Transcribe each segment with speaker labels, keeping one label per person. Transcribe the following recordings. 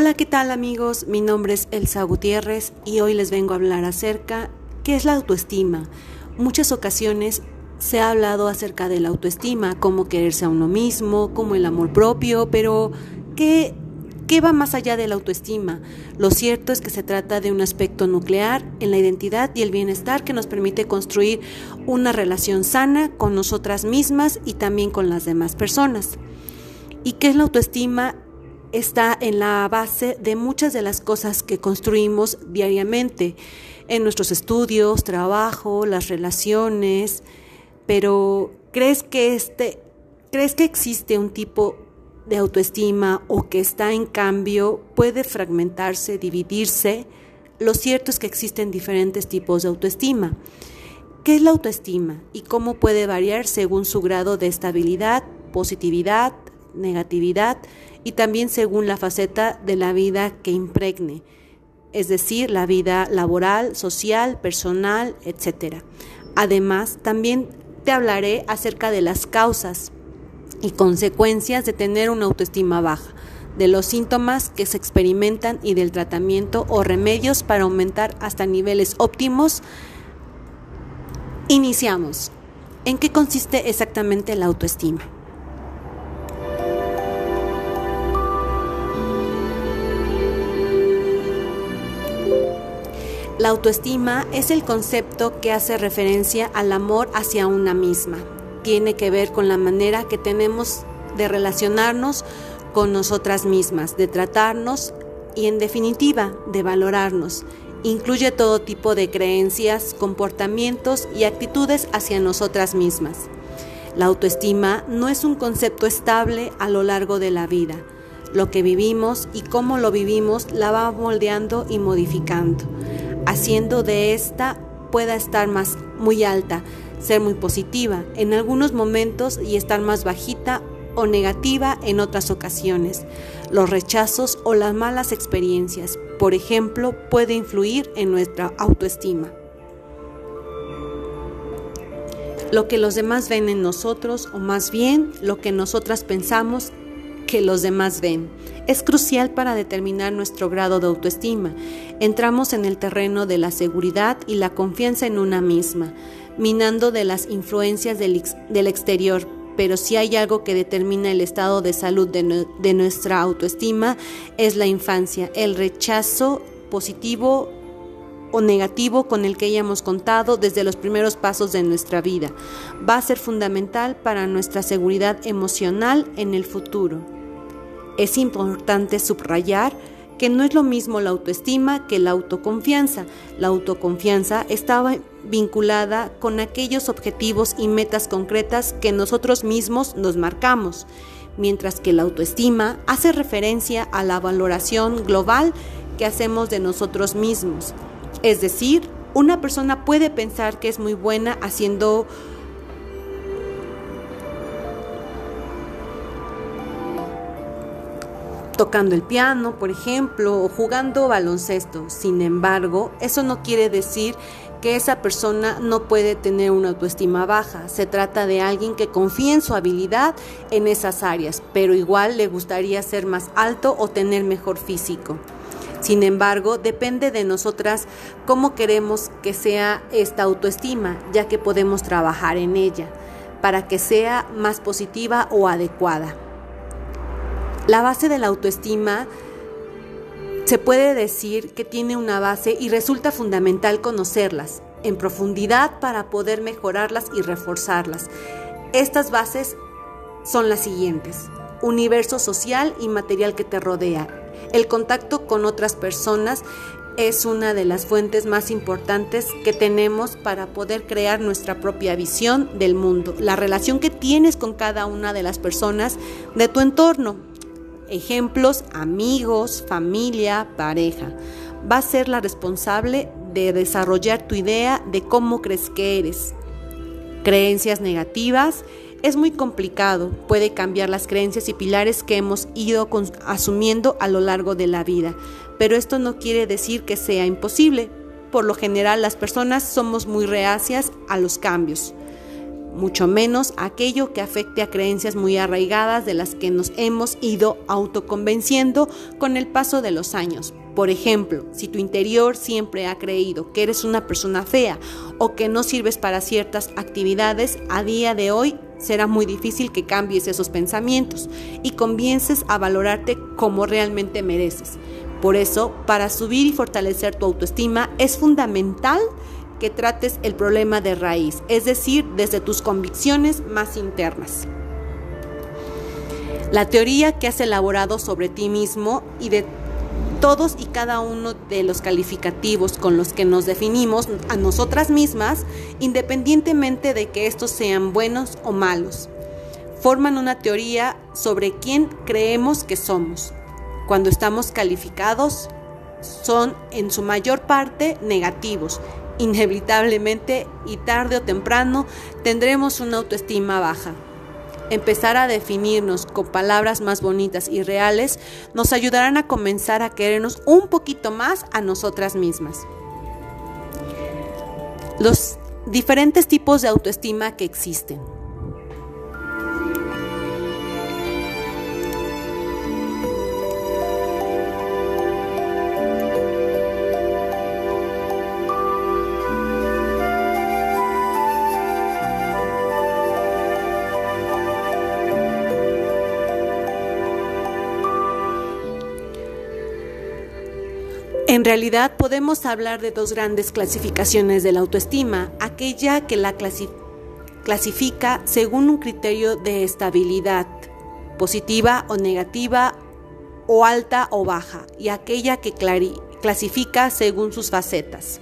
Speaker 1: Hola, ¿qué tal amigos? Mi nombre es Elsa Gutiérrez y hoy les vengo a hablar acerca qué es la autoestima. Muchas ocasiones se ha hablado acerca de la autoestima, cómo quererse a uno mismo, como el amor propio, pero ¿qué, ¿qué va más allá de la autoestima? Lo cierto es que se trata de un aspecto nuclear en la identidad y el bienestar que nos permite construir una relación sana con nosotras mismas y también con las demás personas. ¿Y qué es la autoestima? Está en la base de muchas de las cosas que construimos diariamente en nuestros estudios, trabajo, las relaciones, pero ¿crees que este crees que existe un tipo de autoestima o que está en cambio puede fragmentarse, dividirse? Lo cierto es que existen diferentes tipos de autoestima. ¿Qué es la autoestima y cómo puede variar según su grado de estabilidad, positividad, negatividad y también según la faceta de la vida que impregne, es decir, la vida laboral, social, personal, etc. Además, también te hablaré acerca de las causas y consecuencias de tener una autoestima baja, de los síntomas que se experimentan y del tratamiento o remedios para aumentar hasta niveles óptimos. Iniciamos. ¿En qué consiste exactamente la autoestima? La autoestima es el concepto que hace referencia al amor hacia una misma. Tiene que ver con la manera que tenemos de relacionarnos con nosotras mismas, de tratarnos y en definitiva de valorarnos. Incluye todo tipo de creencias, comportamientos y actitudes hacia nosotras mismas. La autoestima no es un concepto estable a lo largo de la vida. Lo que vivimos y cómo lo vivimos la va moldeando y modificando haciendo de esta pueda estar más muy alta, ser muy positiva en algunos momentos y estar más bajita o negativa en otras ocasiones. Los rechazos o las malas experiencias, por ejemplo, puede influir en nuestra autoestima. Lo que los demás ven en nosotros, o más bien lo que nosotras pensamos que los demás ven. Es crucial para determinar nuestro grado de autoestima. Entramos en el terreno de la seguridad y la confianza en una misma, minando de las influencias del, exterior. Pero si hay algo que determina el estado de salud de, de nuestra autoestima, es la infancia, el rechazo positivo o negativo con el que hayamos contado desde los primeros pasos de nuestra vida. Va a ser fundamental para nuestra seguridad emocional en el futuro. Es importante subrayar que no es lo mismo la autoestima que la autoconfianza. La autoconfianza estaba vinculada con aquellos objetivos y metas concretas que nosotros mismos nos marcamos, mientras que la autoestima hace referencia a la valoración global que hacemos de nosotros mismos. Es decir, una persona puede pensar que es muy buena haciendo tocando el piano, por ejemplo, o jugando baloncesto. Sin embargo, eso no quiere decir que esa persona no puede tener una autoestima baja. Se trata de alguien que confía en su habilidad en esas áreas, pero igual le gustaría ser más alto o tener mejor físico. Sin embargo, depende de nosotras cómo queremos que sea esta autoestima, ya que podemos trabajar en ella para que sea más positiva o adecuada. La base de la autoestima se puede decir que tiene una base y resulta fundamental conocerlas en profundidad para poder mejorarlas y reforzarlas. Estas bases son las siguientes. Universo social y material que te rodea. El contacto con otras personas es una de las fuentes más importantes que tenemos para poder crear nuestra propia visión del mundo. La relación que tienes con cada una de las personas de tu entorno Ejemplos, amigos, familia, pareja. Va a ser la responsable de desarrollar tu idea de cómo crees que eres. Creencias negativas. Es muy complicado, puede cambiar las creencias y pilares que hemos ido asumiendo a lo largo de la vida, pero esto no quiere decir que sea imposible. Por lo general las personas somos muy reacias a los cambios mucho menos aquello que afecte a creencias muy arraigadas de las que nos hemos ido autoconvenciendo con el paso de los años. Por ejemplo, si tu interior siempre ha creído que eres una persona fea o que no sirves para ciertas actividades, a día de hoy será muy difícil que cambies esos pensamientos y comiences a valorarte como realmente mereces. Por eso, para subir y fortalecer tu autoestima es fundamental que trates el problema de raíz, es decir, desde tus convicciones más internas. La teoría que has elaborado sobre ti mismo y de todos y cada uno de los calificativos con los que nos definimos a nosotras mismas, independientemente de que estos sean buenos o malos, forman una teoría sobre quién creemos que somos. Cuando estamos calificados, son en su mayor parte negativos. Inevitablemente y tarde o temprano tendremos una autoestima baja. Empezar a definirnos con palabras más bonitas y reales nos ayudarán a comenzar a querernos un poquito más a nosotras mismas. Los diferentes tipos de autoestima que existen. En realidad podemos hablar de dos grandes clasificaciones de la autoestima, aquella que la clasifica según un criterio de estabilidad, positiva o negativa, o alta o baja, y aquella que clasifica según sus facetas.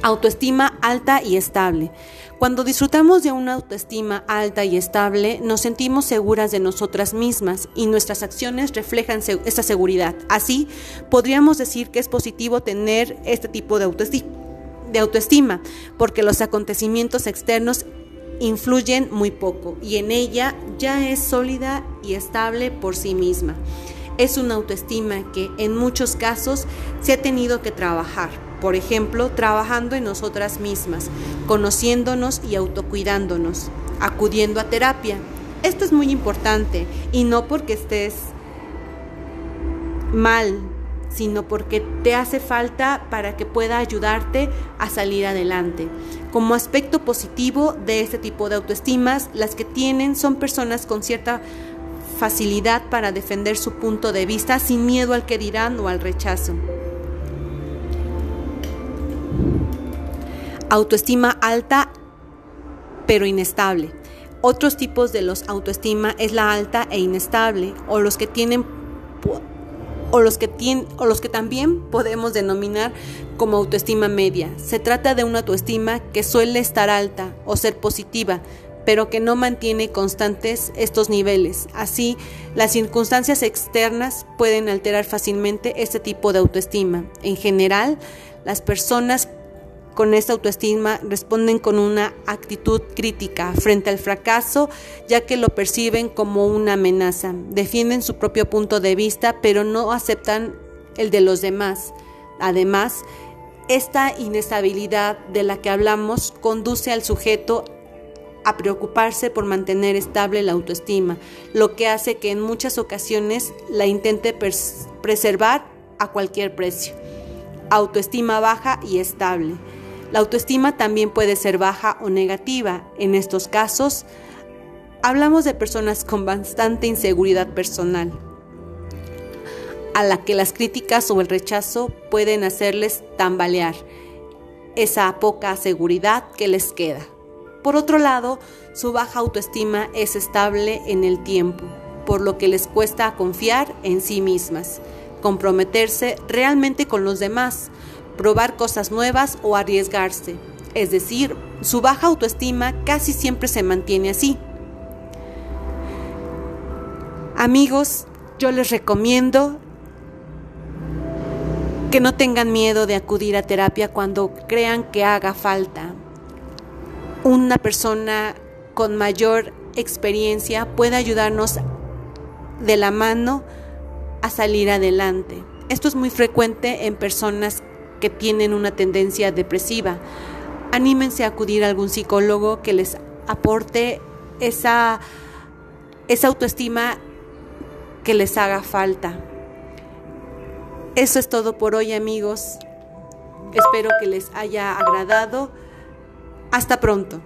Speaker 1: Autoestima alta y estable. Cuando disfrutamos de una autoestima alta y estable, nos sentimos seguras de nosotras mismas y nuestras acciones reflejan esa seguridad. Así, podríamos decir que es positivo tener este tipo de autoestima, de autoestima porque los acontecimientos externos influyen muy poco y en ella ya es sólida y estable por sí misma. Es una autoestima que en muchos casos se ha tenido que trabajar por ejemplo, trabajando en nosotras mismas, conociéndonos y autocuidándonos, acudiendo a terapia. Esto es muy importante y no porque estés mal, sino porque te hace falta para que pueda ayudarte a salir adelante. Como aspecto positivo de este tipo de autoestimas, las que tienen son personas con cierta facilidad para defender su punto de vista sin miedo al que dirán o al rechazo. Autoestima alta pero inestable. Otros tipos de los autoestima es la alta e inestable o los que tienen o los que tienen o los que también podemos denominar como autoestima media. Se trata de una autoestima que suele estar alta o ser positiva, pero que no mantiene constantes estos niveles. Así, las circunstancias externas pueden alterar fácilmente este tipo de autoestima. En general, las personas con esta autoestima responden con una actitud crítica frente al fracaso, ya que lo perciben como una amenaza. Defienden su propio punto de vista, pero no aceptan el de los demás. Además, esta inestabilidad de la que hablamos conduce al sujeto a preocuparse por mantener estable la autoestima, lo que hace que en muchas ocasiones la intente preservar a cualquier precio. Autoestima baja y estable. La autoestima también puede ser baja o negativa. En estos casos, hablamos de personas con bastante inseguridad personal, a la que las críticas o el rechazo pueden hacerles tambalear esa poca seguridad que les queda. Por otro lado, su baja autoestima es estable en el tiempo, por lo que les cuesta confiar en sí mismas, comprometerse realmente con los demás, probar cosas nuevas o arriesgarse. Es decir, su baja autoestima casi siempre se mantiene así. Amigos, yo les recomiendo que no tengan miedo de acudir a terapia cuando crean que haga falta. Una persona con mayor experiencia puede ayudarnos de la mano a salir adelante. Esto es muy frecuente en personas tienen una tendencia depresiva. Anímense a acudir a algún psicólogo que les aporte esa, esa autoestima que les haga falta. Eso es todo por hoy amigos. Espero que les haya agradado. Hasta pronto.